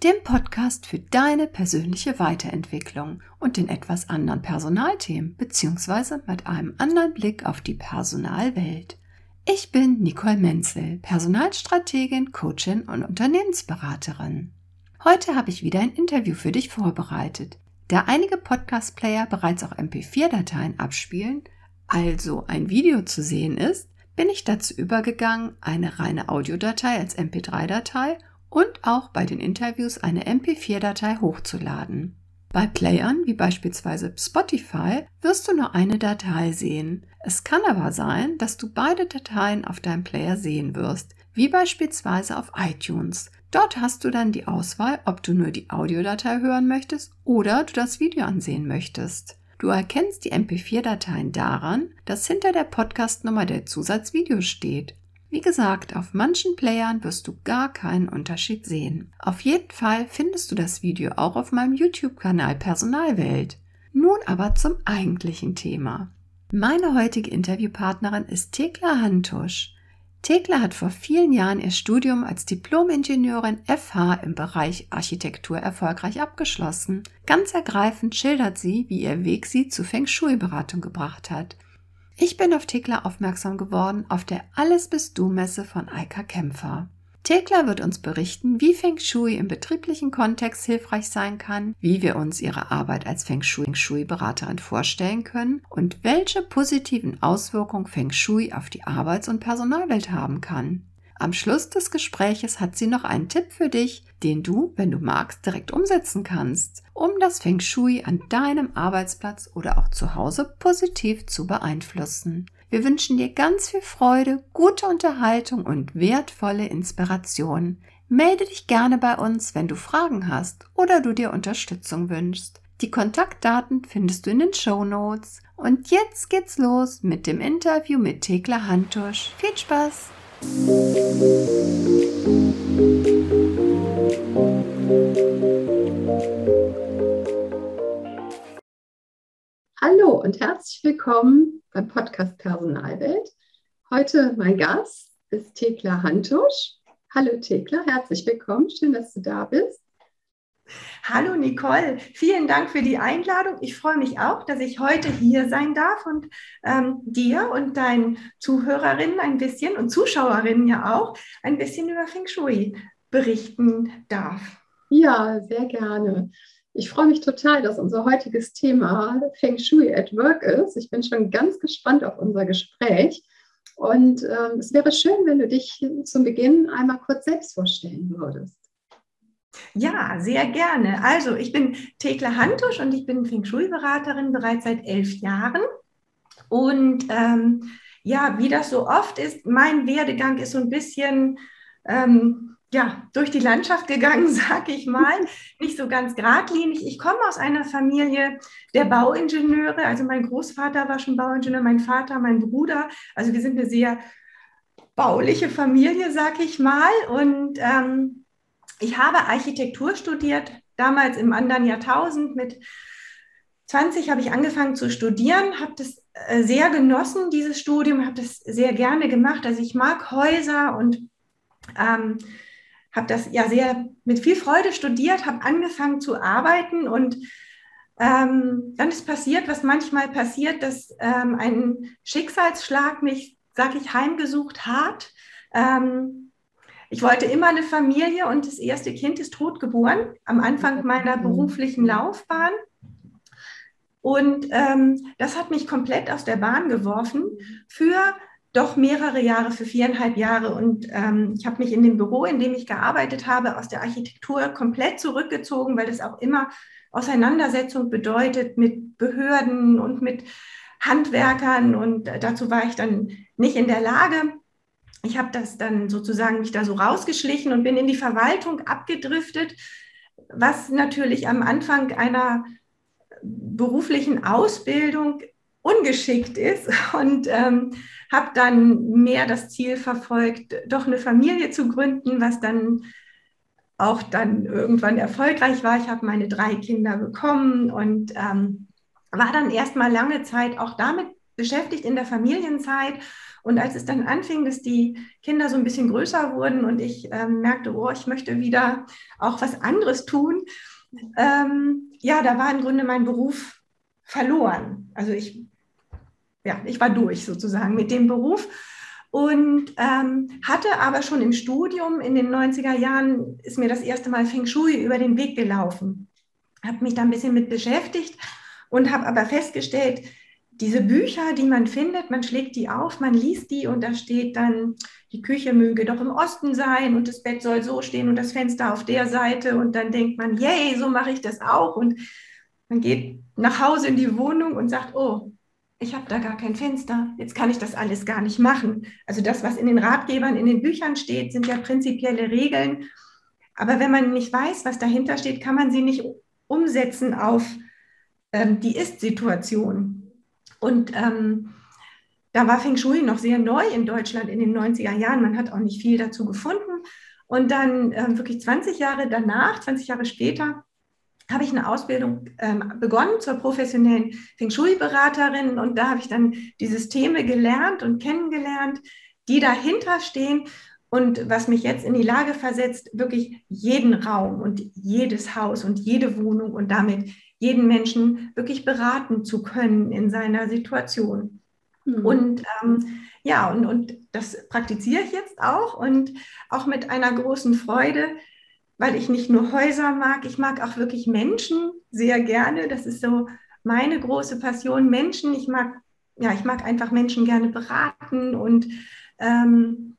dem Podcast für deine persönliche Weiterentwicklung und den etwas anderen Personalthemen bzw. mit einem anderen Blick auf die Personalwelt. Ich bin Nicole Menzel, Personalstrategin, Coachin und Unternehmensberaterin. Heute habe ich wieder ein Interview für dich vorbereitet. Da einige Podcast-Player bereits auch MP4-Dateien abspielen, also ein Video zu sehen ist, bin ich dazu übergegangen, eine reine Audiodatei als MP3-Datei und auch bei den Interviews eine MP4-Datei hochzuladen. Bei Playern wie beispielsweise Spotify wirst du nur eine Datei sehen. Es kann aber sein, dass du beide Dateien auf deinem Player sehen wirst, wie beispielsweise auf iTunes. Dort hast du dann die Auswahl, ob du nur die Audiodatei hören möchtest oder du das Video ansehen möchtest. Du erkennst die MP4-Dateien daran, dass hinter der Podcast-Nummer der Zusatzvideo steht. Wie gesagt, auf manchen Playern wirst du gar keinen Unterschied sehen. Auf jeden Fall findest du das Video auch auf meinem YouTube-Kanal Personalwelt. Nun aber zum eigentlichen Thema. Meine heutige Interviewpartnerin ist Thekla Hantusch. Thekla hat vor vielen Jahren ihr Studium als Diplom-Ingenieurin FH im Bereich Architektur erfolgreich abgeschlossen. Ganz ergreifend schildert sie, wie ihr Weg sie zu Feng Shui-Beratung gebracht hat. Ich bin auf Thekla aufmerksam geworden auf der Alles bist du Messe von Eika Kämpfer. Thekla wird uns berichten, wie Feng Shui im betrieblichen Kontext hilfreich sein kann, wie wir uns ihre Arbeit als Feng Shui-Beraterin vorstellen können und welche positiven Auswirkungen Feng Shui auf die Arbeits- und Personalwelt haben kann. Am Schluss des Gespräches hat sie noch einen Tipp für dich, den du, wenn du magst, direkt umsetzen kannst, um das Feng Shui an deinem Arbeitsplatz oder auch zu Hause positiv zu beeinflussen. Wir wünschen dir ganz viel Freude, gute Unterhaltung und wertvolle Inspiration. Melde dich gerne bei uns, wenn du Fragen hast oder du dir Unterstützung wünschst. Die Kontaktdaten findest du in den Show Notes. Und jetzt geht's los mit dem Interview mit Thekla Hantusch. Viel Spaß! Hallo und herzlich willkommen beim Podcast Personalwelt. Heute mein Gast ist Thekla Hantusch. Hallo Thekla, herzlich willkommen. Schön, dass du da bist. Hallo Nicole, vielen Dank für die Einladung. Ich freue mich auch, dass ich heute hier sein darf und ähm, dir und deinen Zuhörerinnen ein bisschen und Zuschauerinnen ja auch ein bisschen über Feng Shui berichten darf. Ja, sehr gerne. Ich freue mich total, dass unser heutiges Thema Feng Shui at Work ist. Ich bin schon ganz gespannt auf unser Gespräch. Und ähm, es wäre schön, wenn du dich zum Beginn einmal kurz selbst vorstellen würdest. Ja, sehr gerne. Also, ich bin Thekla Hantusch und ich bin Feng Shui-Beraterin bereits seit elf Jahren. Und ähm, ja, wie das so oft ist, mein Werdegang ist so ein bisschen ähm, ja, durch die Landschaft gegangen, sag ich mal. Nicht so ganz geradlinig. Ich komme aus einer Familie der Bauingenieure. Also mein Großvater war schon Bauingenieur, mein Vater, mein Bruder. Also wir sind eine sehr bauliche Familie, sag ich mal. Und ähm, ich habe Architektur studiert, damals im anderen Jahrtausend. Mit 20 habe ich angefangen zu studieren, habe das äh, sehr genossen, dieses Studium, habe das sehr gerne gemacht. Also ich mag Häuser und ähm, habe das ja sehr mit viel Freude studiert, habe angefangen zu arbeiten und ähm, dann ist passiert, was manchmal passiert, dass ähm, ein Schicksalsschlag mich, sag ich, heimgesucht hat. Ähm, ich wollte immer eine Familie und das erste Kind ist tot geboren am Anfang meiner beruflichen Laufbahn. Und ähm, das hat mich komplett aus der Bahn geworfen für doch mehrere Jahre, für viereinhalb Jahre. Und ähm, ich habe mich in dem Büro, in dem ich gearbeitet habe, aus der Architektur komplett zurückgezogen, weil das auch immer Auseinandersetzung bedeutet mit Behörden und mit Handwerkern. Und dazu war ich dann nicht in der Lage. Ich habe das dann sozusagen mich da so rausgeschlichen und bin in die Verwaltung abgedriftet, was natürlich am Anfang einer beruflichen Ausbildung ungeschickt ist und ähm, habe dann mehr das Ziel verfolgt, doch eine Familie zu gründen, was dann auch dann irgendwann erfolgreich war. Ich habe meine drei Kinder bekommen und ähm, war dann erstmal lange Zeit auch damit beschäftigt in der Familienzeit. Und als es dann anfing, dass die Kinder so ein bisschen größer wurden und ich ähm, merkte, oh, ich möchte wieder auch was anderes tun, ähm, ja, da war im Grunde mein Beruf verloren. Also ich, ja, ich war durch sozusagen mit dem Beruf und ähm, hatte aber schon im Studium in den 90er Jahren ist mir das erste Mal Feng Shui über den Weg gelaufen. Habe mich da ein bisschen mit beschäftigt und habe aber festgestellt, diese Bücher, die man findet, man schlägt die auf, man liest die und da steht dann, die Küche möge doch im Osten sein und das Bett soll so stehen und das Fenster auf der Seite und dann denkt man, yay, so mache ich das auch und man geht nach Hause in die Wohnung und sagt, oh, ich habe da gar kein Fenster, jetzt kann ich das alles gar nicht machen. Also das, was in den Ratgebern, in den Büchern steht, sind ja prinzipielle Regeln. Aber wenn man nicht weiß, was dahinter steht, kann man sie nicht umsetzen auf ähm, die Ist-Situation. Und ähm, da war Feng Shui noch sehr neu in Deutschland in den 90er Jahren. Man hat auch nicht viel dazu gefunden. Und dann ähm, wirklich 20 Jahre danach, 20 Jahre später, habe ich eine Ausbildung ähm, begonnen zur professionellen Feng Shui-Beraterin und da habe ich dann die Systeme gelernt und kennengelernt, die dahinter stehen und was mich jetzt in die Lage versetzt, wirklich jeden Raum und jedes Haus und jede Wohnung und damit jeden Menschen wirklich beraten zu können in seiner Situation. Mhm. Und ähm, ja, und, und das praktiziere ich jetzt auch und auch mit einer großen Freude, weil ich nicht nur Häuser mag, ich mag auch wirklich Menschen sehr gerne. Das ist so meine große Passion. Menschen, ich mag, ja, ich mag einfach Menschen gerne beraten und ähm,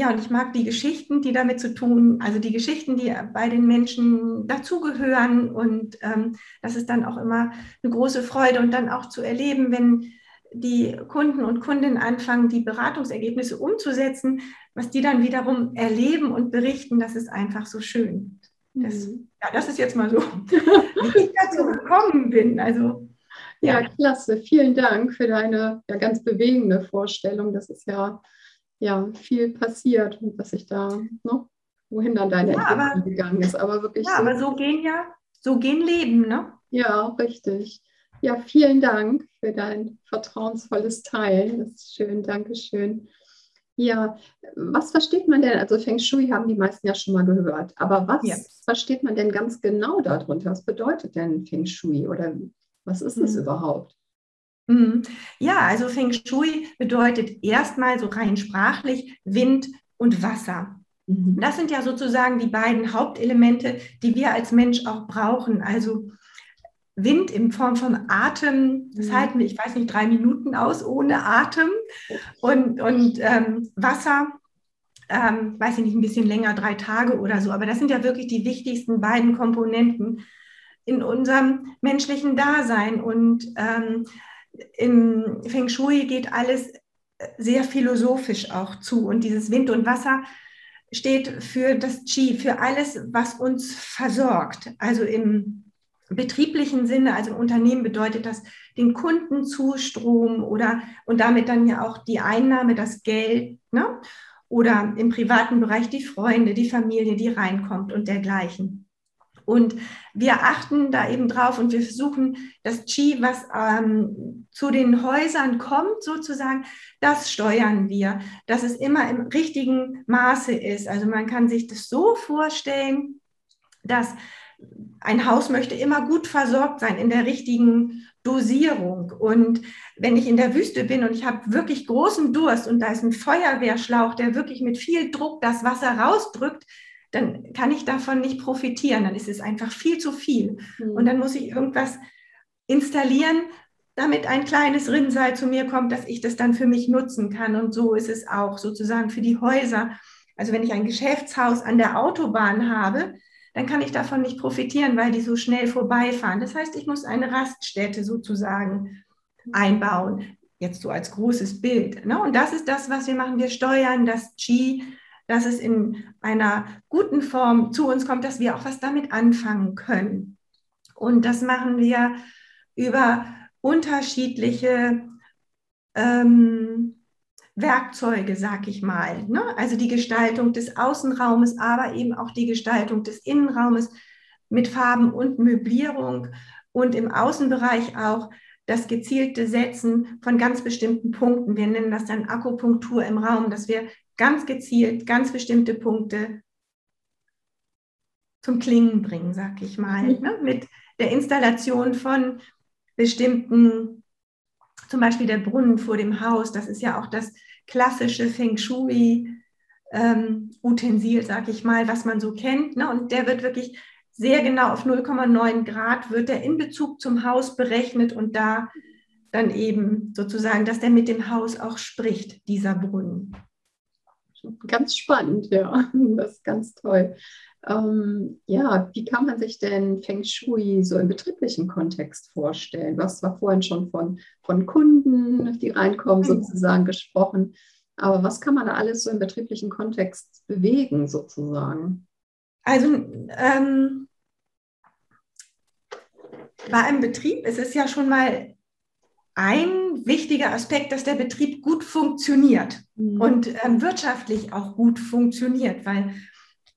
ja, und ich mag die Geschichten, die damit zu tun, also die Geschichten, die bei den Menschen dazugehören. Und ähm, das ist dann auch immer eine große Freude und dann auch zu erleben, wenn die Kunden und Kundinnen anfangen, die Beratungsergebnisse umzusetzen, was die dann wiederum erleben und berichten, das ist einfach so schön. Das, mhm. ja, das ist jetzt mal so, wie ich dazu gekommen bin. Also, ja. ja, klasse. Vielen Dank für deine ja, ganz bewegende Vorstellung. Das ist ja, ja viel passiert und was ich da, ne, wohin dann deine ja, Entwicklung aber, gegangen ist. Aber wirklich. Ja, so, aber so gehen ja, so gehen Leben, ne? Ja, richtig. Ja, vielen Dank für dein vertrauensvolles Teilen. Das ist schön, Dankeschön. Ja, was versteht man denn? Also Feng Shui haben die meisten ja schon mal gehört, aber was ja. versteht man denn ganz genau darunter? Was bedeutet denn Feng Shui oder was ist es mhm. überhaupt? Mhm. Ja, also Feng Shui bedeutet erstmal so rein sprachlich Wind und Wasser. Mhm. Das sind ja sozusagen die beiden Hauptelemente, die wir als Mensch auch brauchen. Also Wind in Form von Atem, das mhm. halten wir, ich weiß nicht, drei Minuten aus ohne Atem. Und, und ähm, Wasser, ähm, weiß ich nicht, ein bisschen länger, drei Tage oder so. Aber das sind ja wirklich die wichtigsten beiden Komponenten in unserem menschlichen Dasein. Und ähm, im Feng Shui geht alles sehr philosophisch auch zu. Und dieses Wind und Wasser steht für das Qi, für alles, was uns versorgt. Also im betrieblichen Sinne, also im Unternehmen bedeutet das den Kundenzustrom oder und damit dann ja auch die Einnahme, das Geld, ne? oder im privaten Bereich die Freunde, die Familie, die reinkommt und dergleichen. Und wir achten da eben drauf und wir versuchen, das Qi, was ähm, zu den Häusern kommt, sozusagen, das steuern wir, dass es immer im richtigen Maße ist. Also man kann sich das so vorstellen, dass ein Haus möchte immer gut versorgt sein in der richtigen Dosierung. Und wenn ich in der Wüste bin und ich habe wirklich großen Durst und da ist ein Feuerwehrschlauch, der wirklich mit viel Druck das Wasser rausdrückt, dann kann ich davon nicht profitieren. Dann ist es einfach viel zu viel. Mhm. Und dann muss ich irgendwas installieren, damit ein kleines Rinnsal zu mir kommt, dass ich das dann für mich nutzen kann. Und so ist es auch sozusagen für die Häuser. Also wenn ich ein Geschäftshaus an der Autobahn habe, dann kann ich davon nicht profitieren, weil die so schnell vorbeifahren. Das heißt, ich muss eine Raststätte sozusagen einbauen. Jetzt so als großes Bild. Ne? Und das ist das, was wir machen. Wir steuern das Qi, dass es in einer guten Form zu uns kommt, dass wir auch was damit anfangen können. Und das machen wir über unterschiedliche ähm, Werkzeuge, sag ich mal. Ne? Also die Gestaltung des Außenraumes, aber eben auch die Gestaltung des Innenraumes mit Farben und Möblierung und im Außenbereich auch das gezielte Setzen von ganz bestimmten Punkten. Wir nennen das dann Akupunktur im Raum, dass wir ganz gezielt ganz bestimmte Punkte zum Klingen bringen, sag ich mal, mhm. ne? mit der Installation von bestimmten, zum Beispiel der Brunnen vor dem Haus, das ist ja auch das klassische Feng Shui. Ähm, Utensil, sag ich mal, was man so kennt. Ne? Und der wird wirklich sehr genau auf 0,9 Grad wird der in Bezug zum Haus berechnet und da dann eben sozusagen, dass der mit dem Haus auch spricht, dieser Brunnen. Ganz spannend, ja, das ist ganz toll. Ähm, ja, wie kann man sich denn Feng Shui so im betrieblichen Kontext vorstellen? Was war vorhin schon von, von Kunden, die reinkommen, mhm. sozusagen gesprochen. Aber was kann man da alles so im betrieblichen Kontext bewegen, sozusagen? Also ähm, bei einem Betrieb ist es ja schon mal ein wichtiger Aspekt, dass der Betrieb gut funktioniert mhm. und ähm, wirtschaftlich auch gut funktioniert, weil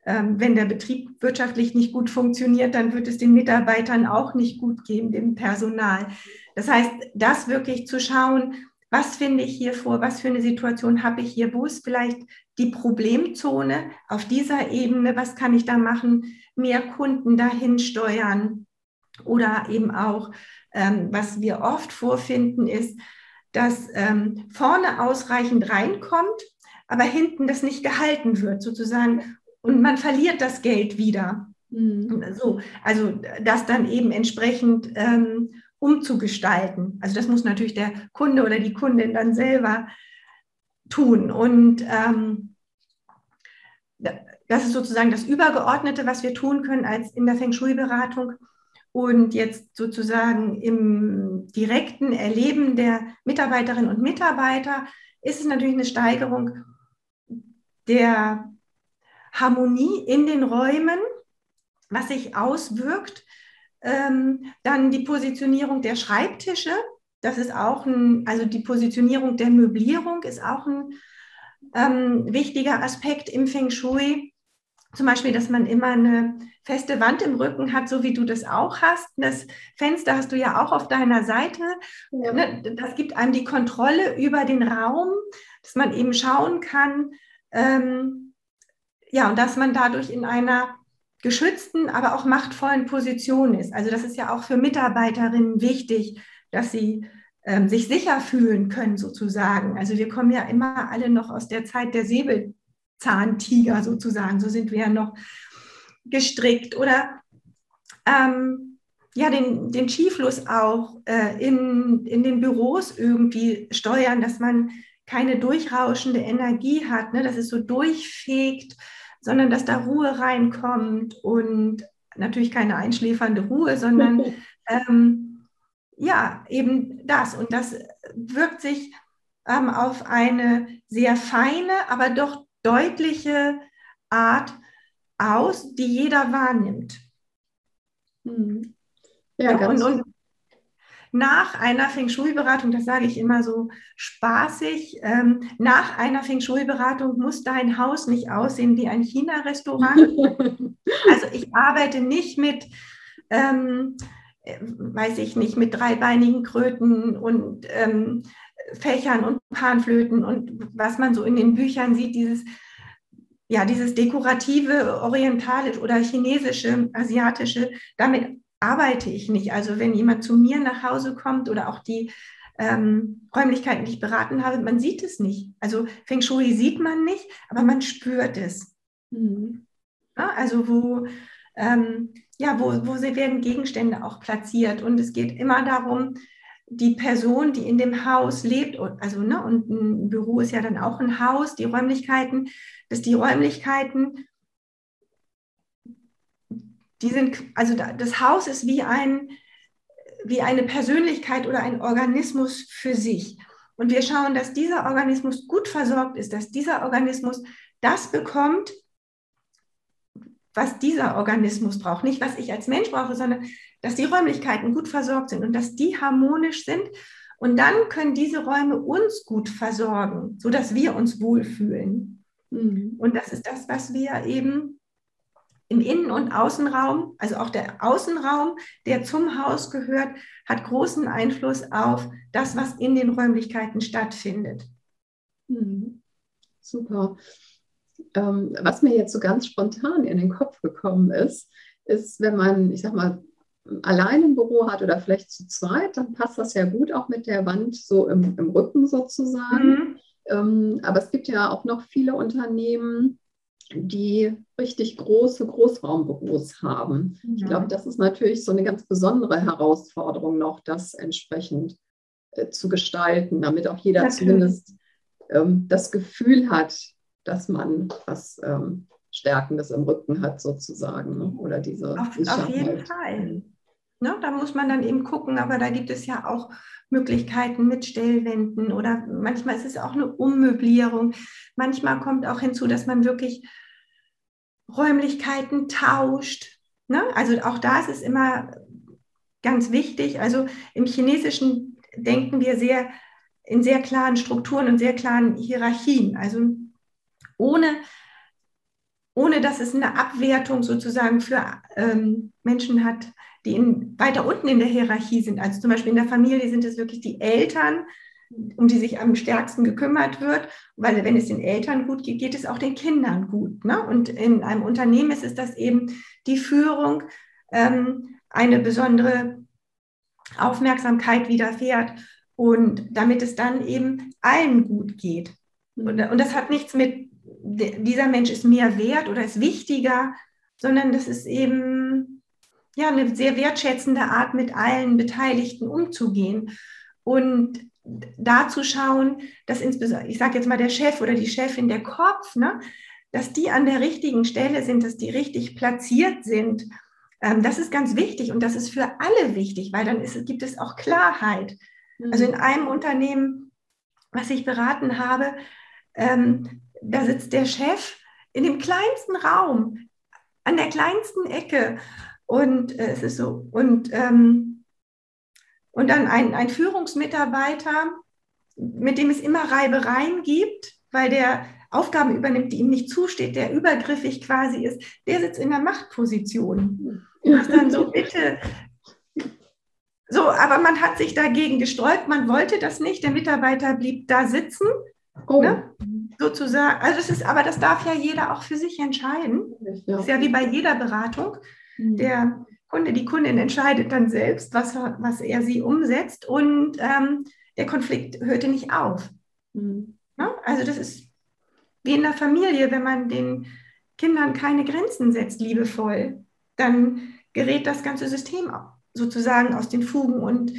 ähm, wenn der Betrieb wirtschaftlich nicht gut funktioniert, dann wird es den Mitarbeitern auch nicht gut gehen, dem Personal. Das heißt, das wirklich zu schauen, was finde ich hier vor, was für eine Situation habe ich hier, wo ist vielleicht die Problemzone auf dieser Ebene, was kann ich da machen, mehr Kunden dahin steuern oder eben auch, ähm, was wir oft vorfinden, ist, dass ähm, vorne ausreichend reinkommt, aber hinten das nicht gehalten wird, sozusagen und man verliert das Geld wieder. Mhm. So, also das dann eben entsprechend ähm, umzugestalten. Also das muss natürlich der Kunde oder die Kundin dann selber tun. Und ähm, das ist sozusagen das Übergeordnete, was wir tun können als in der Feng Shui-Beratung. Und jetzt sozusagen im direkten Erleben der Mitarbeiterinnen und Mitarbeiter ist es natürlich eine Steigerung der Harmonie in den Räumen, was sich auswirkt. Ähm, dann die Positionierung der Schreibtische. Das ist auch ein, also die Positionierung der Möblierung ist auch ein ähm, wichtiger Aspekt im Feng Shui. Zum Beispiel, dass man immer eine feste Wand im Rücken hat, so wie du das auch hast. Das Fenster hast du ja auch auf deiner Seite. Ja. Ne, das gibt einem die Kontrolle über den Raum, dass man eben schauen kann, ähm, ja, und dass man dadurch in einer geschützten, aber auch machtvollen Position ist. Also das ist ja auch für Mitarbeiterinnen wichtig, dass sie ähm, sich sicher fühlen können sozusagen. Also wir kommen ja immer alle noch aus der Zeit der Säbelzahntiger sozusagen. So sind wir ja noch gestrickt oder ähm, ja, den, den Skifluss auch äh, in, in den Büros irgendwie steuern, dass man keine durchrauschende Energie hat, ne, dass es so durchfegt sondern dass da Ruhe reinkommt und natürlich keine einschläfernde Ruhe, sondern ähm, ja, eben das. Und das wirkt sich ähm, auf eine sehr feine, aber doch deutliche Art aus, die jeder wahrnimmt. Mhm. Ja, und, und, nach einer Feng Shui-Beratung, das sage ich immer so spaßig, ähm, nach einer Feng Shui-Beratung muss dein Haus nicht aussehen wie ein China-Restaurant. also ich arbeite nicht mit, ähm, weiß ich nicht, mit dreibeinigen Kröten und ähm, Fächern und Panflöten und was man so in den Büchern sieht, dieses ja, dieses dekorative, orientalische oder chinesische, asiatische, damit arbeite ich nicht. Also wenn jemand zu mir nach Hause kommt oder auch die ähm, Räumlichkeiten, die ich beraten habe, man sieht es nicht. Also Feng Shui sieht man nicht, aber man spürt es. Mhm. Ja, also wo, ähm, ja, wo, wo werden Gegenstände auch platziert. Und es geht immer darum, die Person, die in dem Haus lebt, also ne, und ein Büro ist ja dann auch ein Haus, die Räumlichkeiten, dass die Räumlichkeiten die sind, also das Haus ist wie ein, wie eine Persönlichkeit oder ein Organismus für sich. Und wir schauen, dass dieser Organismus gut versorgt ist, dass dieser Organismus das bekommt, was dieser Organismus braucht. Nicht, was ich als Mensch brauche, sondern dass die Räumlichkeiten gut versorgt sind und dass die harmonisch sind. Und dann können diese Räume uns gut versorgen, sodass wir uns wohlfühlen. Mhm. Und das ist das, was wir eben im Innen- und Außenraum, also auch der Außenraum, der zum Haus gehört, hat großen Einfluss auf das, was in den Räumlichkeiten stattfindet. Mhm. Super. Ähm, was mir jetzt so ganz spontan in den Kopf gekommen ist, ist, wenn man, ich sag mal, allein im Büro hat oder vielleicht zu zweit, dann passt das ja gut auch mit der Wand so im, im Rücken sozusagen. Mhm. Ähm, aber es gibt ja auch noch viele Unternehmen, die richtig große Großraumbüros haben. Ja. Ich glaube, das ist natürlich so eine ganz besondere Herausforderung noch, das entsprechend äh, zu gestalten, damit auch jeder natürlich. zumindest ähm, das Gefühl hat, dass man was ähm, Stärkendes im Rücken hat sozusagen. Ne? Oder diese auf, auf jeden Fall. Ne, da muss man dann eben gucken, aber da gibt es ja auch Möglichkeiten mit Stellwänden oder manchmal ist es auch eine Ummöblierung. Manchmal kommt auch hinzu, dass man wirklich Räumlichkeiten tauscht. Ne? Also auch da ist es immer ganz wichtig. Also im Chinesischen denken wir sehr in sehr klaren Strukturen und sehr klaren Hierarchien. Also ohne, ohne dass es eine Abwertung sozusagen für ähm, Menschen hat, die in, weiter unten in der Hierarchie sind. Also zum Beispiel in der Familie sind es wirklich die Eltern, um die sich am stärksten gekümmert wird, weil wenn es den Eltern gut geht, geht es auch den Kindern gut. Ne? Und in einem Unternehmen ist es das eben die Führung, ähm, eine besondere Aufmerksamkeit widerfährt und damit es dann eben allen gut geht. Und, und das hat nichts mit, dieser Mensch ist mehr wert oder ist wichtiger, sondern das ist eben ja, eine sehr wertschätzende Art, mit allen Beteiligten umzugehen. Und da zu schauen, dass insbesondere, ich sage jetzt mal der Chef oder die Chefin, der Kopf, ne, dass die an der richtigen Stelle sind, dass die richtig platziert sind. Ähm, das ist ganz wichtig und das ist für alle wichtig, weil dann ist, gibt es auch Klarheit. Mhm. Also in einem Unternehmen, was ich beraten habe, ähm, da sitzt der Chef in dem kleinsten Raum, an der kleinsten Ecke und äh, es ist so. Und, ähm, und dann ein, ein Führungsmitarbeiter, mit dem es immer Reibereien gibt, weil der Aufgaben übernimmt, die ihm nicht zusteht, der übergriffig quasi ist, der sitzt in der Machtposition. Was dann so, bitte. So, aber man hat sich dagegen gesträubt, man wollte das nicht, der Mitarbeiter blieb da sitzen. Oh. Ne? Sozusagen, also es ist, aber das darf ja jeder auch für sich entscheiden. Ja. Ist ja wie bei jeder Beratung. Mhm. Der Kunde, die Kundin entscheidet dann selbst, was, was er sie umsetzt und ähm, der Konflikt hörte nicht auf. Mhm. Ja? Ne? Also das ist wie in der Familie, wenn man den Kindern keine Grenzen setzt, liebevoll, dann gerät das ganze System sozusagen aus den Fugen und,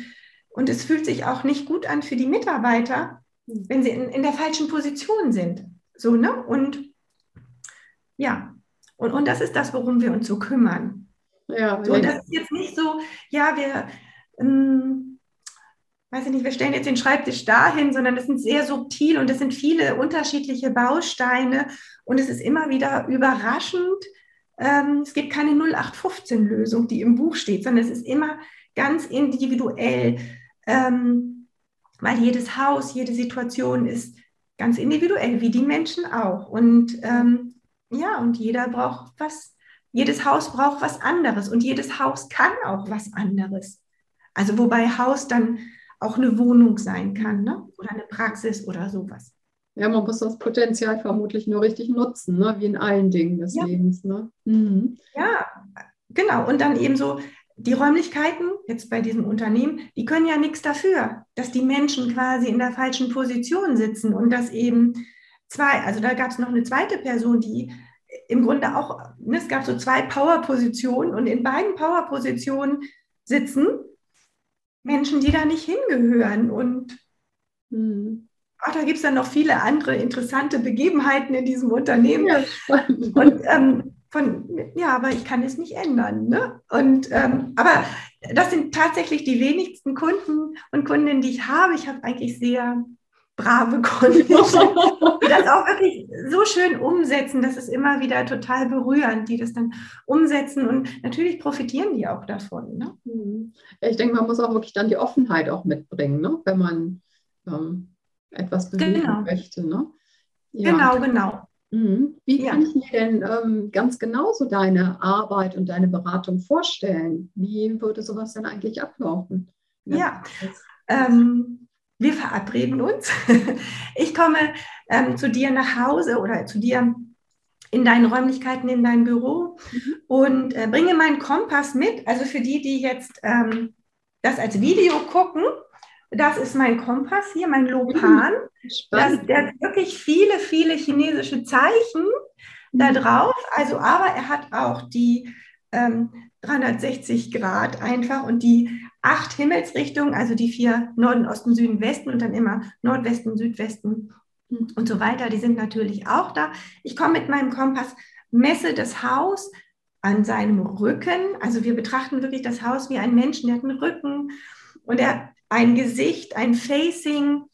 und es fühlt sich auch nicht gut an für die Mitarbeiter, mhm. wenn sie in, in der falschen Position sind. So, ne? Und ja, und, und das ist das, worum wir uns so kümmern. Ja, so, das ist jetzt nicht so, ja, wir, ähm, weiß ich nicht, wir stellen jetzt den Schreibtisch dahin, sondern das sind sehr subtil und es sind viele unterschiedliche Bausteine und es ist immer wieder überraschend. Ähm, es gibt keine 0815-Lösung, die im Buch steht, sondern es ist immer ganz individuell, ähm, weil jedes Haus, jede Situation ist ganz individuell, wie die Menschen auch. Und ähm, ja, und jeder braucht was jedes Haus braucht was anderes und jedes Haus kann auch was anderes. Also wobei Haus dann auch eine Wohnung sein kann ne? oder eine Praxis oder sowas. Ja, man muss das Potenzial vermutlich nur richtig nutzen, ne? wie in allen Dingen des ja. Lebens. Ne? Mhm. Ja, genau. Und dann eben so die Räumlichkeiten, jetzt bei diesem Unternehmen, die können ja nichts dafür, dass die Menschen quasi in der falschen Position sitzen und dass eben zwei, also da gab es noch eine zweite Person, die im Grunde auch, ne, es gab so zwei Powerpositionen und in beiden Powerpositionen sitzen Menschen, die da nicht hingehören. Und hm. ach, da gibt es dann noch viele andere interessante Begebenheiten in diesem Unternehmen. Ja, und ähm, von, ja, aber ich kann es nicht ändern. Ne? Und, ähm, aber das sind tatsächlich die wenigsten Kunden und Kundinnen, die ich habe. Ich habe eigentlich sehr brave Kunden, die das auch wirklich so schön umsetzen. Das ist immer wieder total berührend, die das dann umsetzen und natürlich profitieren die auch davon. Ne? Mhm. Ich denke, man muss auch wirklich dann die Offenheit auch mitbringen, ne? wenn man ähm, etwas bewegen genau. möchte. Ne? Ja. Genau, genau. Mhm. Wie kann ja. ich mir denn ähm, ganz genau so deine Arbeit und deine Beratung vorstellen? Wie würde sowas denn eigentlich ablaufen? Ja, ja. Ähm, wir verabreden uns. Ich komme ähm, zu dir nach Hause oder zu dir in deinen Räumlichkeiten, in dein Büro mhm. und äh, bringe meinen Kompass mit. Also für die, die jetzt ähm, das als Video gucken, das ist mein Kompass hier, mein Lopan. Das, der hat wirklich viele, viele chinesische Zeichen da mhm. drauf. Also, aber er hat auch die ähm, 360 Grad einfach und die acht Himmelsrichtungen, also die vier Norden, Osten, Süden, Westen und dann immer Nordwesten, Südwesten und so weiter, die sind natürlich auch da. Ich komme mit meinem Kompass, messe das Haus an seinem Rücken. Also wir betrachten wirklich das Haus wie ein Menschen, der hat einen Rücken und er hat ein Gesicht, ein Facing,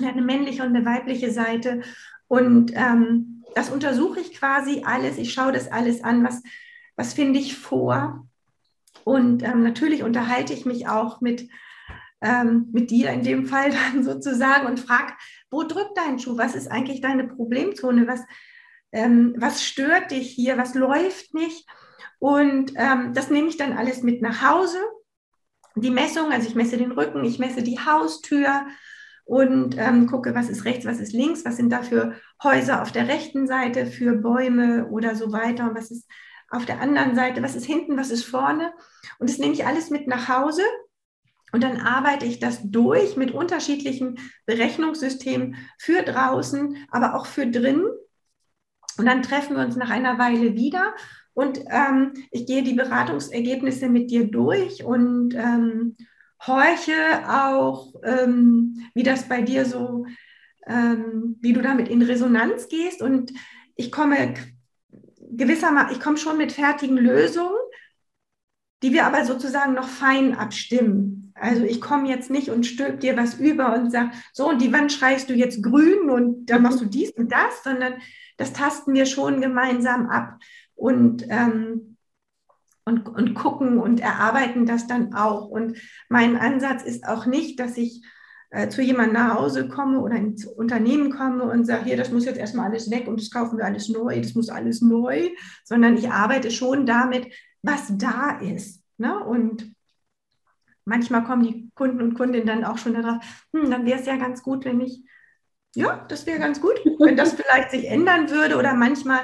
er hat eine männliche und eine weibliche Seite. Und ähm, das untersuche ich quasi alles. Ich schaue das alles an, was, was finde ich vor. Und ähm, natürlich unterhalte ich mich auch mit, ähm, mit dir in dem Fall dann sozusagen und frage, wo drückt dein Schuh? Was ist eigentlich deine Problemzone? Was, ähm, was stört dich hier? Was läuft nicht? Und ähm, das nehme ich dann alles mit nach Hause. Die Messung, also ich messe den Rücken, ich messe die Haustür und ähm, gucke, was ist rechts, was ist links, was sind da für Häuser auf der rechten Seite, für Bäume oder so weiter, und was ist auf der anderen Seite, was ist hinten, was ist vorne. Und das nehme ich alles mit nach Hause und dann arbeite ich das durch mit unterschiedlichen Berechnungssystemen für draußen, aber auch für drin. Und dann treffen wir uns nach einer Weile wieder und ähm, ich gehe die Beratungsergebnisse mit dir durch und ähm, horche auch, ähm, wie das bei dir so, ähm, wie du damit in Resonanz gehst. Und ich komme gewissermaßen, ich komme schon mit fertigen Lösungen, die wir aber sozusagen noch fein abstimmen. Also ich komme jetzt nicht und stülp dir was über und sage, so und die Wand schreist du jetzt grün und dann machst du dies und das, sondern das tasten wir schon gemeinsam ab und, ähm, und, und gucken und erarbeiten das dann auch. Und mein Ansatz ist auch nicht, dass ich äh, zu jemandem nach Hause komme oder ins Unternehmen komme und sage, hier, das muss jetzt erstmal alles weg und das kaufen wir alles neu, das muss alles neu, sondern ich arbeite schon damit, was da ist. Ne? Und manchmal kommen die Kunden und Kundinnen dann auch schon darauf, hm, dann wäre es ja ganz gut, wenn ich, ja, das wäre ganz gut, wenn das vielleicht sich ändern würde. Oder manchmal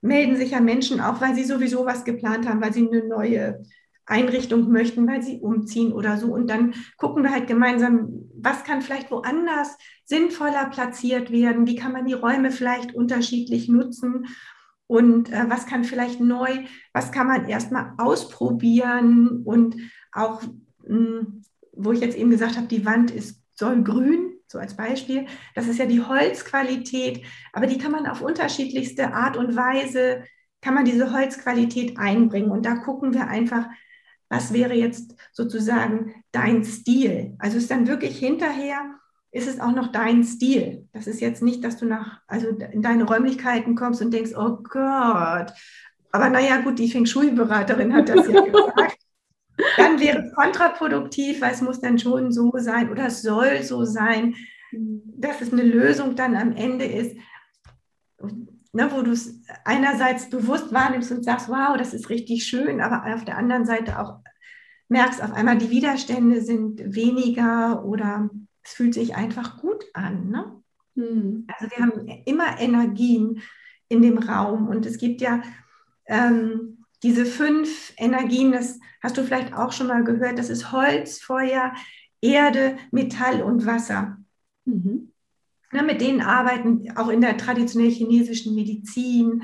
melden sich ja Menschen auch, weil sie sowieso was geplant haben, weil sie eine neue Einrichtung möchten, weil sie umziehen oder so. Und dann gucken wir halt gemeinsam, was kann vielleicht woanders sinnvoller platziert werden, wie kann man die Räume vielleicht unterschiedlich nutzen und äh, was kann vielleicht neu, was kann man erstmal ausprobieren und auch, mh, hm, wo ich jetzt eben gesagt habe, die Wand ist, soll grün, so als Beispiel. Das ist ja die Holzqualität, aber die kann man auf unterschiedlichste Art und Weise, kann man diese Holzqualität einbringen. Und da gucken wir einfach, was wäre jetzt sozusagen dein Stil? Also ist dann wirklich hinterher, ist es auch noch dein Stil. Das ist jetzt nicht, dass du nach, also in deine Räumlichkeiten kommst und denkst, oh Gott. Aber naja, gut, die Feng Shui-Beraterin hat das ja gesagt. Dann wäre es kontraproduktiv, weil es muss dann schon so sein oder es soll so sein, dass es eine Lösung dann am Ende ist, ne, wo du es einerseits bewusst wahrnimmst und sagst, wow, das ist richtig schön, aber auf der anderen Seite auch merkst auf einmal, die Widerstände sind weniger oder es fühlt sich einfach gut an. Ne? Hm. Also wir haben immer Energien in dem Raum und es gibt ja ähm, diese fünf Energien, das hast du vielleicht auch schon mal gehört, das ist Holz, Feuer, Erde, Metall und Wasser. Mhm. Ja, mit denen arbeiten auch in der traditionell chinesischen Medizin,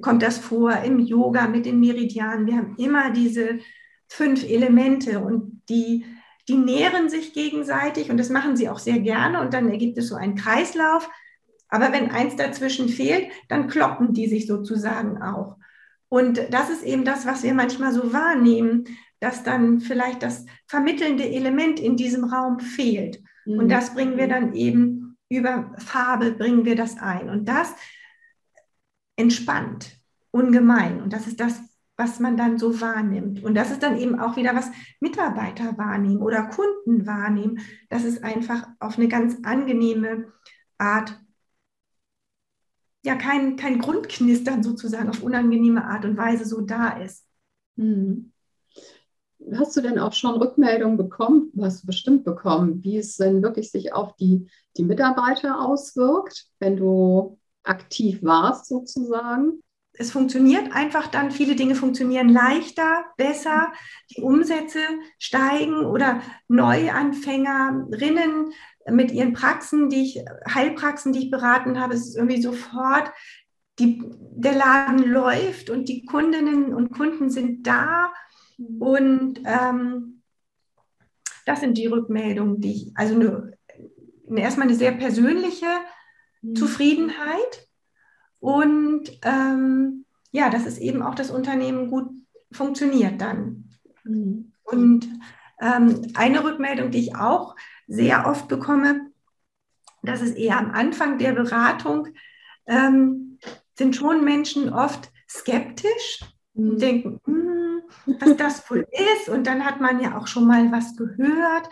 kommt das vor, im Yoga mit den Meridianen. Wir haben immer diese fünf Elemente und die, die nähren sich gegenseitig und das machen sie auch sehr gerne und dann ergibt es so einen Kreislauf. Aber wenn eins dazwischen fehlt, dann kloppen die sich sozusagen auch. Und das ist eben das, was wir manchmal so wahrnehmen, dass dann vielleicht das vermittelnde Element in diesem Raum fehlt. Mhm. Und das bringen wir dann eben über Farbe, bringen wir das ein. Und das entspannt ungemein. Und das ist das, was man dann so wahrnimmt. Und das ist dann eben auch wieder, was Mitarbeiter wahrnehmen oder Kunden wahrnehmen, dass es einfach auf eine ganz angenehme Art, ja, kein, kein Grundknistern sozusagen auf unangenehme Art und Weise so da ist. Hm. Hast du denn auch schon Rückmeldungen bekommen, hast du bestimmt bekommen, wie es denn wirklich sich auf die, die Mitarbeiter auswirkt, wenn du aktiv warst sozusagen? es funktioniert einfach dann, viele Dinge funktionieren leichter, besser, die Umsätze steigen oder Neuanfängerinnen mit ihren Praxen, die ich, Heilpraxen, die ich beraten habe, es ist irgendwie sofort, die, der Laden läuft und die Kundinnen und Kunden sind da und ähm, das sind die Rückmeldungen, die ich, also eine, erstmal eine sehr persönliche mhm. Zufriedenheit und ähm, ja, dass es eben auch das Unternehmen gut funktioniert dann. Mhm. Und ähm, eine Rückmeldung, die ich auch sehr oft bekomme, das ist eher am Anfang der Beratung, ähm, sind schon Menschen oft skeptisch mhm. und denken, hm, was das wohl ist. Und dann hat man ja auch schon mal was gehört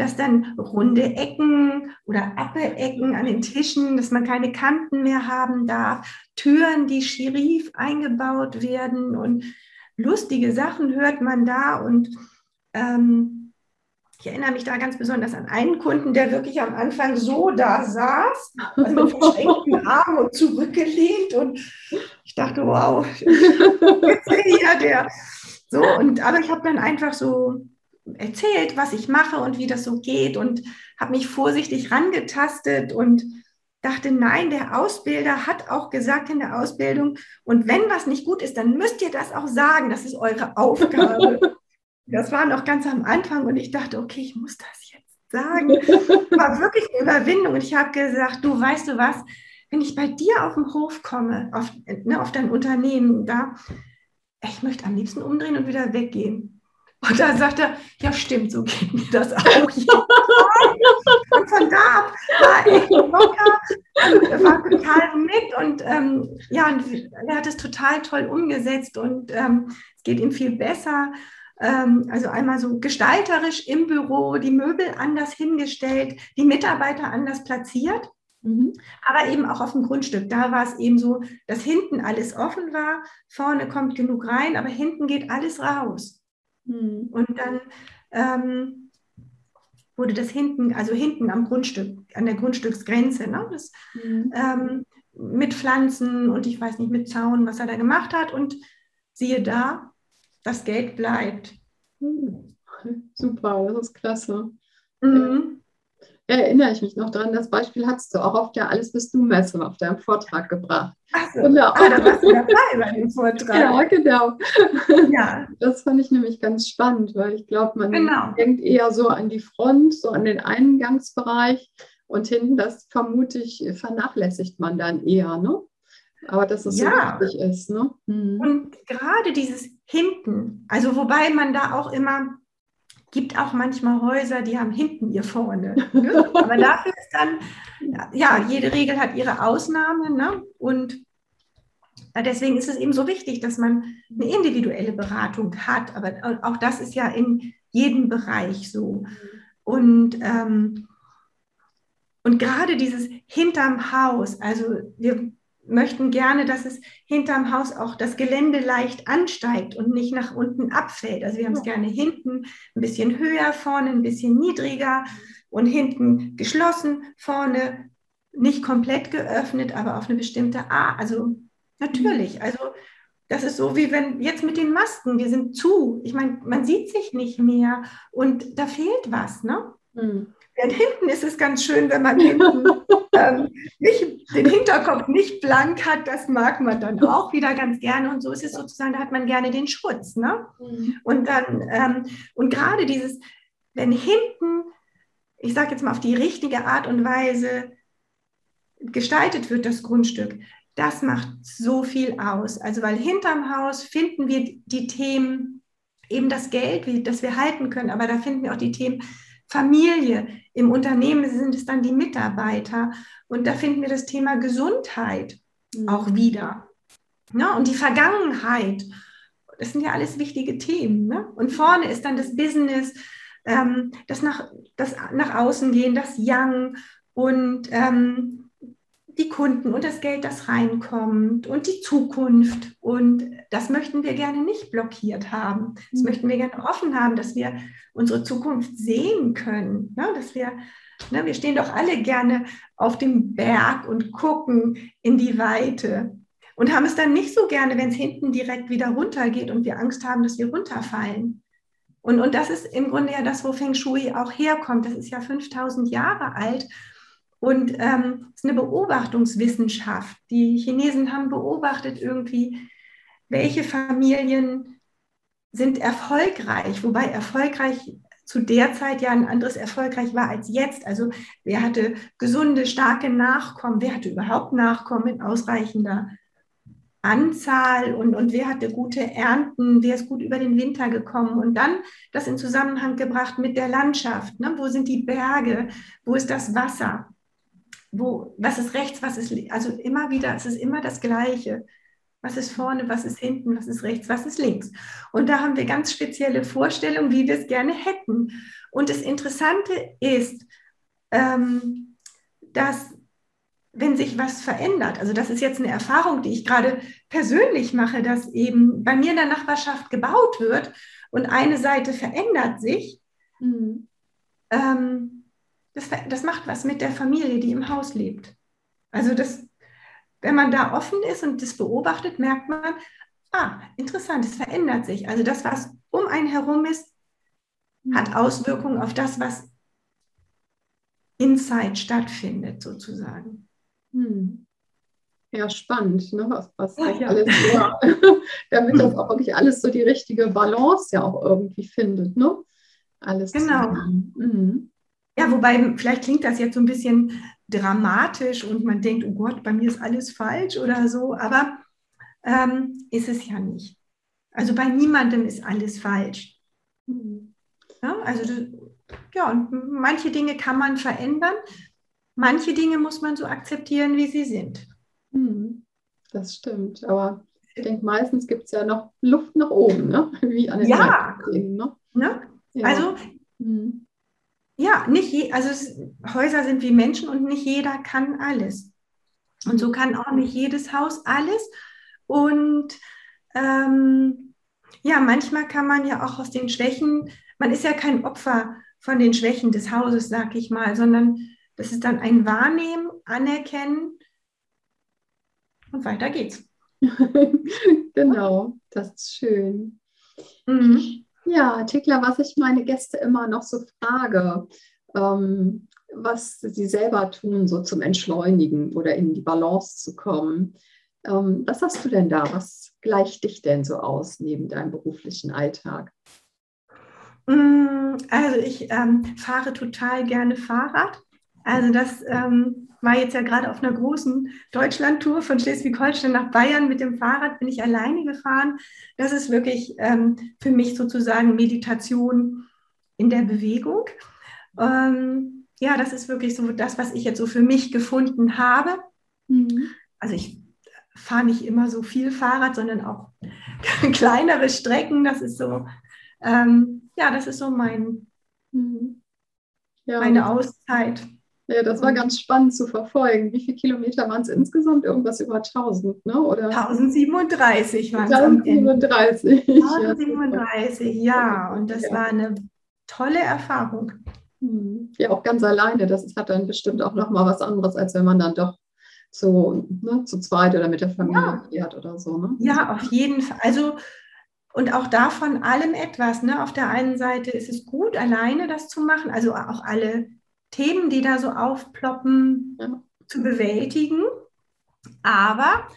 dass dann runde Ecken oder Apple-Ecken an den Tischen, dass man keine Kanten mehr haben darf, Türen, die schief eingebaut werden und lustige Sachen hört man da und ähm, ich erinnere mich da ganz besonders an einen Kunden, der wirklich am Anfang so da saß, also mit verschränkten Armen und zurückgelehnt und ich dachte, wow, jetzt hier der. So, und aber ich habe dann einfach so erzählt, was ich mache und wie das so geht und habe mich vorsichtig rangetastet und dachte, nein, der Ausbilder hat auch gesagt in der Ausbildung, und wenn was nicht gut ist, dann müsst ihr das auch sagen, das ist eure Aufgabe. das war noch ganz am Anfang und ich dachte, okay, ich muss das jetzt sagen. War wirklich eine Überwindung und ich habe gesagt, du weißt du was, wenn ich bei dir auf den Hof komme, auf, ne, auf dein Unternehmen da, ich möchte am liebsten umdrehen und wieder weggehen. Und da sagt er, ja stimmt, so geht mir das auch. und von da ab war echt locker, er war total mit und ähm, ja, und er hat es total toll umgesetzt und ähm, es geht ihm viel besser. Ähm, also einmal so gestalterisch im Büro, die Möbel anders hingestellt, die Mitarbeiter anders platziert. Mhm. Aber eben auch auf dem Grundstück. Da war es eben so, dass hinten alles offen war, vorne kommt genug rein, aber hinten geht alles raus. Hm. Und dann ähm, wurde das hinten, also hinten am Grundstück, an der Grundstücksgrenze, ne, das, mhm. ähm, mit Pflanzen und ich weiß nicht, mit Zaun, was er da gemacht hat. Und siehe da, das Geld bleibt. Mhm. Super, das ist klasse. Mhm erinnere ich mich noch dran, das Beispiel hast du auch auf der Alles bist du Messe auf deinem Vortrag gebracht. Ach so. genau. Ah, da warst du dabei bei dem Vortrag. Ja, genau. Ja. Das fand ich nämlich ganz spannend, weil ich glaube, man genau. denkt eher so an die Front, so an den Eingangsbereich und hinten, das vermute ich, vernachlässigt man dann eher, ne? Aber dass es ja. so wichtig ist, ne? Mhm. Und gerade dieses hinten, also wobei man da auch immer gibt auch manchmal Häuser, die haben hinten ihr vorne. Ne? Aber dafür ist dann, ja, jede Regel hat ihre Ausnahmen. Ne? Und deswegen ist es eben so wichtig, dass man eine individuelle Beratung hat. Aber auch das ist ja in jedem Bereich so. Und, ähm, und gerade dieses hinterm Haus, also wir möchten gerne, dass es hinterm Haus auch das Gelände leicht ansteigt und nicht nach unten abfällt. Also wir haben es gerne hinten ein bisschen höher, vorne ein bisschen niedriger und hinten geschlossen, vorne nicht komplett geöffnet, aber auf eine bestimmte Art. Also natürlich, mhm. also das ist so wie wenn jetzt mit den Masken, wir sind zu. Ich meine, man sieht sich nicht mehr und da fehlt was, ne? Mhm. Denn hinten ist es ganz schön, wenn man hinten ähm, nicht, den Hinterkopf nicht blank hat. Das mag man dann auch wieder ganz gerne. Und so ist es sozusagen, da hat man gerne den Schutz. Ne? Mhm. Und dann, ähm, und gerade dieses, wenn hinten, ich sage jetzt mal auf die richtige Art und Weise gestaltet wird, das Grundstück, das macht so viel aus. Also, weil hinterm Haus finden wir die Themen, eben das Geld, wie, das wir halten können, aber da finden wir auch die Themen, Familie. Im Unternehmen sind es dann die Mitarbeiter. Und da finden wir das Thema Gesundheit mhm. auch wieder. Ja, und die Vergangenheit. Das sind ja alles wichtige Themen. Ne? Und vorne ist dann das Business, ähm, das, nach, das nach außen gehen, das Young und ähm, die Kunden und das Geld, das reinkommt und die Zukunft. Und das möchten wir gerne nicht blockiert haben. Das mhm. möchten wir gerne offen haben, dass wir unsere Zukunft sehen können. Ne? Dass wir, ne, wir stehen doch alle gerne auf dem Berg und gucken in die Weite und haben es dann nicht so gerne, wenn es hinten direkt wieder runtergeht und wir Angst haben, dass wir runterfallen. Und, und das ist im Grunde ja das, wo Feng Shui auch herkommt. Das ist ja 5000 Jahre alt und ähm, es ist eine Beobachtungswissenschaft. Die Chinesen haben beobachtet irgendwie, welche Familien sind erfolgreich, wobei erfolgreich zu der Zeit ja ein anderes erfolgreich war als jetzt. Also wer hatte gesunde, starke Nachkommen, wer hatte überhaupt Nachkommen in ausreichender Anzahl und, und wer hatte gute Ernten, wer ist gut über den Winter gekommen und dann das in Zusammenhang gebracht mit der Landschaft. Ne? Wo sind die Berge? Wo ist das Wasser? Wo, was ist rechts, was ist, also immer wieder, es ist immer das Gleiche. Was ist vorne, was ist hinten, was ist rechts, was ist links. Und da haben wir ganz spezielle Vorstellungen, wie wir es gerne hätten. Und das Interessante ist, ähm, dass wenn sich was verändert, also das ist jetzt eine Erfahrung, die ich gerade persönlich mache, dass eben bei mir in der Nachbarschaft gebaut wird und eine Seite verändert sich, mhm. ähm, das, das macht was mit der Familie, die im Haus lebt. Also das, wenn man da offen ist und das beobachtet, merkt man, ah, interessant, es verändert sich. Also das, was um einen herum ist, hat hm. Auswirkungen auf das, was inside stattfindet, sozusagen. Hm. Ja, spannend, ne? was, was ja, ja. alles ja, damit das auch wirklich alles so die richtige Balance ja auch irgendwie findet, ne? Alles genau. Mhm. Ja, wobei vielleicht klingt das jetzt so ein bisschen dramatisch und man denkt, oh Gott, bei mir ist alles falsch oder so, aber ähm, ist es ja nicht. Also bei niemandem ist alles falsch. Ja, also ja, und manche Dinge kann man verändern, manche Dinge muss man so akzeptieren, wie sie sind. Hm, das stimmt, aber ich denke, meistens gibt es ja noch Luft nach oben, ne? wie an den ja. Dingen, ne? ne? Ja. Also hm. Ja, nicht je, also es, Häuser sind wie Menschen und nicht jeder kann alles. Und so kann auch nicht jedes Haus alles. Und ähm, ja, manchmal kann man ja auch aus den Schwächen, man ist ja kein Opfer von den Schwächen des Hauses, sag ich mal, sondern das ist dann ein Wahrnehmen, Anerkennen und weiter geht's. genau, das ist schön. Mhm. Ja, Tikla, was ich meine Gäste immer noch so frage, ähm, was sie selber tun, so zum Entschleunigen oder in die Balance zu kommen. Ähm, was hast du denn da? Was gleicht dich denn so aus neben deinem beruflichen Alltag? Mm, also ich ähm, fahre total gerne Fahrrad. Also das ähm, war jetzt ja gerade auf einer großen Deutschlandtour von Schleswig-Holstein nach Bayern mit dem Fahrrad, bin ich alleine gefahren. Das ist wirklich ähm, für mich sozusagen Meditation in der Bewegung. Ähm, ja, das ist wirklich so das, was ich jetzt so für mich gefunden habe. Mhm. Also ich fahre nicht immer so viel Fahrrad, sondern auch kleinere Strecken. Das ist so, ähm, ja, das ist so mein, mhm. ja. meine Auszeit. Ja, das war ganz spannend zu verfolgen. Wie viele Kilometer waren es insgesamt? Irgendwas über 1000, ne? Oder? 1037 waren es. 1037. 1037, ja. Und das ja. war eine tolle Erfahrung. Hm. Ja, auch ganz alleine. Das hat dann bestimmt auch nochmal was anderes, als wenn man dann doch so ne, zu zweit oder mit der Familie ja. fährt oder so. Ne? Ja, auf jeden Fall. Also und auch davon allem etwas. Ne? Auf der einen Seite ist es gut, alleine das zu machen, also auch alle Themen, die da so aufploppen, ja. zu bewältigen. Aber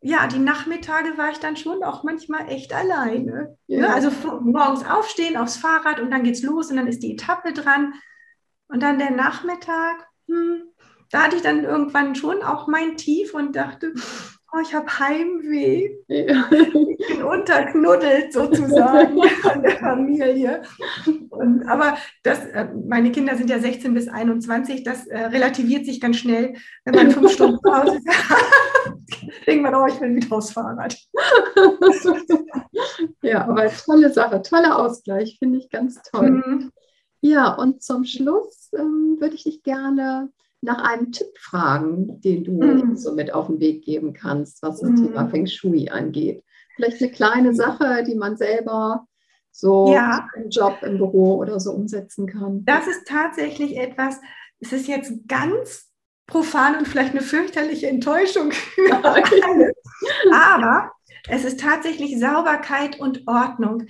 ja, die Nachmittage war ich dann schon auch manchmal echt alleine. Ja. Ne? Also morgens aufstehen aufs Fahrrad und dann geht's los und dann ist die Etappe dran. Und dann der Nachmittag, hm, da hatte ich dann irgendwann schon auch mein Tief und dachte, oh, ich habe Heimweh. Ja. Ich bin unterknuddelt sozusagen von der Familie. Und, aber das, äh, meine Kinder sind ja 16 bis 21, das äh, relativiert sich ganz schnell, wenn man fünf Stunden Pause ist. Man, oh, ich will wieder aufs Fahrrad. ja, aber tolle Sache, toller Ausgleich, finde ich ganz toll. Mhm. Ja, und zum Schluss ähm, würde ich dich gerne nach einem Tipp fragen, den du mhm. so mit auf den Weg geben kannst, was das mhm. Thema Feng Shui angeht. Vielleicht eine kleine Sache, die man selber so ja. im Job, im Büro oder so umsetzen kann. Das ist tatsächlich etwas, es ist jetzt ganz profan und vielleicht eine fürchterliche Enttäuschung für alle. Aber es ist tatsächlich Sauberkeit und Ordnung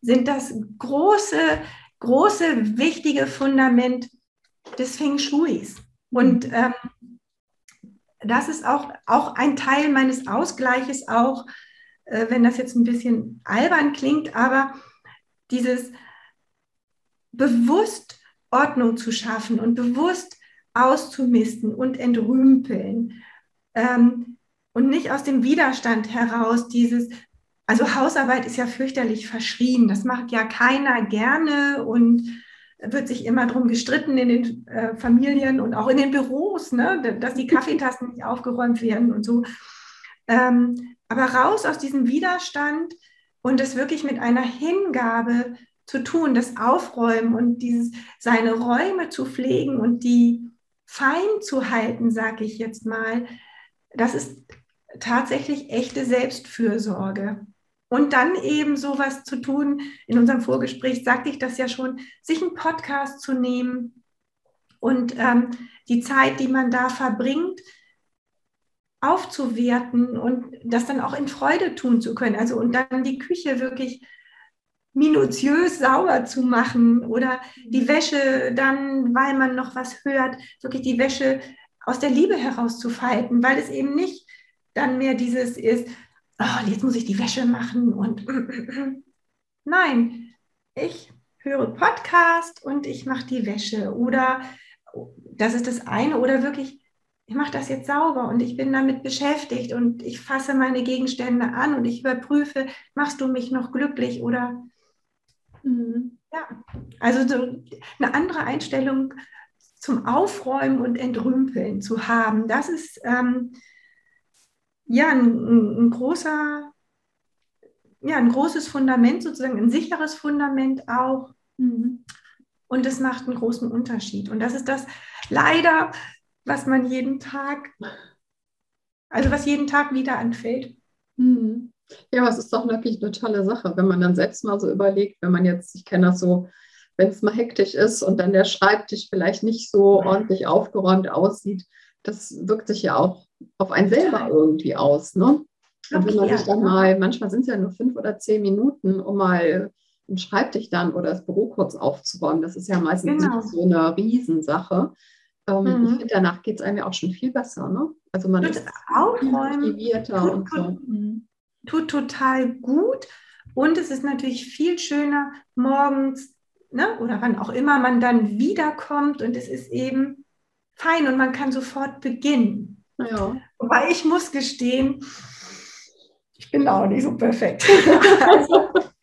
sind das große, große, wichtige Fundament des Feng Shuis. Und mhm. ähm, das ist auch, auch ein Teil meines Ausgleiches, auch äh, wenn das jetzt ein bisschen albern klingt, aber dieses bewusst Ordnung zu schaffen und bewusst auszumisten und entrümpeln ähm, und nicht aus dem Widerstand heraus dieses, also Hausarbeit ist ja fürchterlich verschrien, das macht ja keiner gerne und wird sich immer darum gestritten in den äh, Familien und auch in den Büros, ne, dass die Kaffeetassen nicht aufgeräumt werden und so. Ähm, aber raus aus diesem Widerstand und es wirklich mit einer Hingabe zu tun, das Aufräumen und dieses, seine Räume zu pflegen und die fein zu halten, sage ich jetzt mal, das ist tatsächlich echte Selbstfürsorge. Und dann eben sowas zu tun, in unserem Vorgespräch sagte ich das ja schon, sich einen Podcast zu nehmen und ähm, die Zeit, die man da verbringt, aufzuwerten und das dann auch in Freude tun zu können. Also und dann die Küche wirklich minutiös sauber zu machen oder die Wäsche dann, weil man noch was hört, wirklich die Wäsche aus der Liebe herauszufalten, weil es eben nicht dann mehr dieses ist, oh, jetzt muss ich die Wäsche machen und nein, ich höre Podcast und ich mache die Wäsche oder das ist das eine oder wirklich, ich mache das jetzt sauber und ich bin damit beschäftigt und ich fasse meine Gegenstände an und ich überprüfe, machst du mich noch glücklich oder mhm. ja, also so eine andere Einstellung zum Aufräumen und Entrümpeln zu haben, das ist ähm, ja, ein, ein großer, ja, ein großes Fundament, sozusagen ein sicheres Fundament auch. Mhm. Und es macht einen großen Unterschied. Und das ist das leider, was man jeden Tag, also was jeden Tag wieder anfällt. Mhm. Ja, aber es ist doch wirklich eine tolle Sache, wenn man dann selbst mal so überlegt, wenn man jetzt, ich kenne das so, wenn es mal hektisch ist und dann der Schreibtisch vielleicht nicht so ordentlich aufgeräumt aussieht, das wirkt sich ja auch auf einen selber irgendwie aus. Ne? Und wenn man sich dann mal, manchmal sind es ja nur fünf oder zehn Minuten, um mal einen Schreibtisch dann oder das Büro kurz aufzuräumen. Das ist ja meistens genau. so eine Riesensache. Ähm, mhm. Ich finde, danach geht es einem ja auch schon viel besser. Ne? Also man ist motivierter tut, und so. Tut total gut. Und es ist natürlich viel schöner morgens ne, oder wann auch immer man dann wiederkommt und es ist eben fein und man kann sofort beginnen. Ja. Wobei ich muss gestehen, ich bin auch nicht so perfekt. also,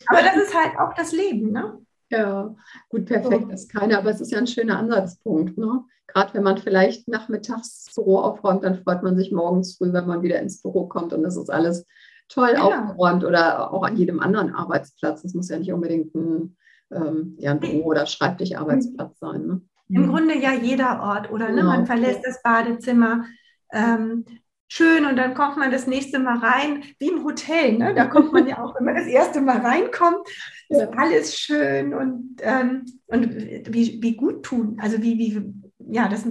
aber das ist halt auch das Leben, ne? Ja, gut, perfekt ist keiner, aber es ist ja ein schöner Ansatzpunkt. Ne? Gerade wenn man vielleicht nachmittags das Büro aufräumt, dann freut man sich morgens früh, wenn man wieder ins Büro kommt und es ist alles toll ja. aufgeräumt oder auch an jedem anderen Arbeitsplatz. Das muss ja nicht unbedingt ein, ähm, ja, ein Büro- oder Schreibtisch-Arbeitsplatz sein. Ne? Im mhm. Grunde ja jeder Ort, oder? Ne? Man verlässt das Badezimmer ähm, schön und dann kommt man das nächste Mal rein, wie im Hotel. Ne? Da kommt man ja auch, wenn man das erste Mal reinkommt, ist ja. alles schön und, ähm, und wie, wie gut tun. Also wie, wie, ja, das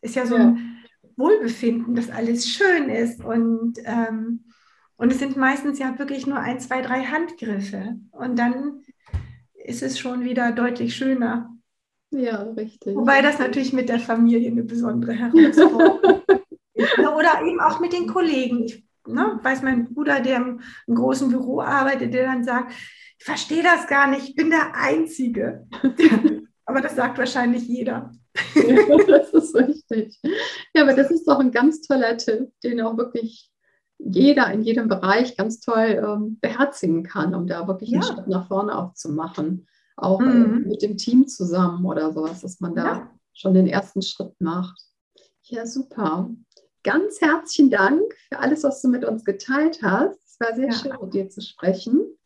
ist ja so ja. ein Wohlbefinden, dass alles schön ist und ähm, und es sind meistens ja wirklich nur ein, zwei, drei Handgriffe. Und dann ist es schon wieder deutlich schöner. Ja, richtig. Wobei das natürlich mit der Familie eine besondere Herausforderung ist. Oder eben auch mit den Kollegen. Ich ne, weiß mein Bruder, der im, im, großen Büro arbeitet, der dann sagt, ich verstehe das gar nicht, ich bin der Einzige. aber das sagt wahrscheinlich jeder. Ja, das ist richtig. Ja, aber das ist doch ein ganz toller Tipp, den auch wirklich jeder in jedem Bereich ganz toll ähm, beherzigen kann, um da wirklich ja. einen Schritt nach vorne auch zu machen. Auch äh, mhm. äh, mit dem Team zusammen oder sowas, dass man da ja. schon den ersten Schritt macht. Ja, super. Ganz herzlichen Dank für alles, was du mit uns geteilt hast. Es war sehr ja. schön, mit dir zu sprechen.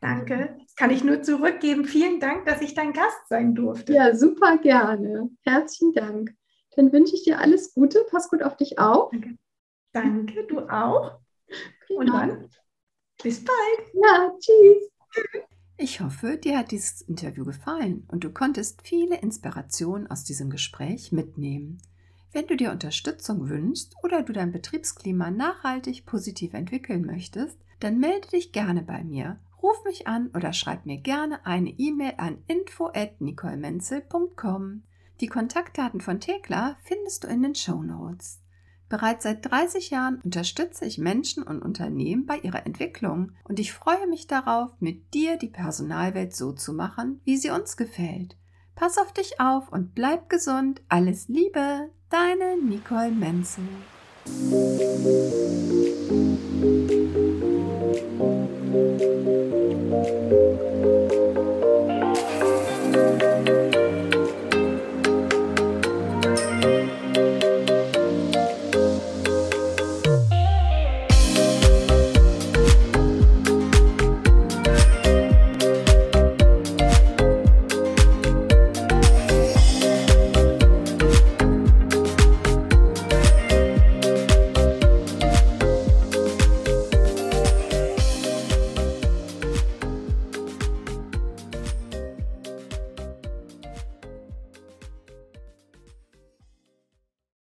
Danke. Das kann ich nur zurückgeben. Vielen Dank, dass ich dein Gast sein durfte. Ja, super gerne. Herzlichen Dank. Dann wünsche ich dir alles Gute. Pass gut auf dich auf. Danke. Danke, du auch. Und dann bis bald. Ja, tschüss. Ich hoffe, dir hat dieses Interview gefallen und du konntest viele Inspirationen aus diesem Gespräch mitnehmen. Wenn du dir Unterstützung wünschst oder du dein Betriebsklima nachhaltig positiv entwickeln möchtest, dann melde dich gerne bei mir. Ruf mich an oder schreib mir gerne eine E-Mail an info@nicolemenzel.com. Die Kontaktdaten von Thekla findest du in den Show Notes. Bereits seit 30 Jahren unterstütze ich Menschen und Unternehmen bei ihrer Entwicklung und ich freue mich darauf, mit dir die Personalwelt so zu machen, wie sie uns gefällt. Pass auf dich auf und bleib gesund. Alles Liebe, Deine Nicole Menzel.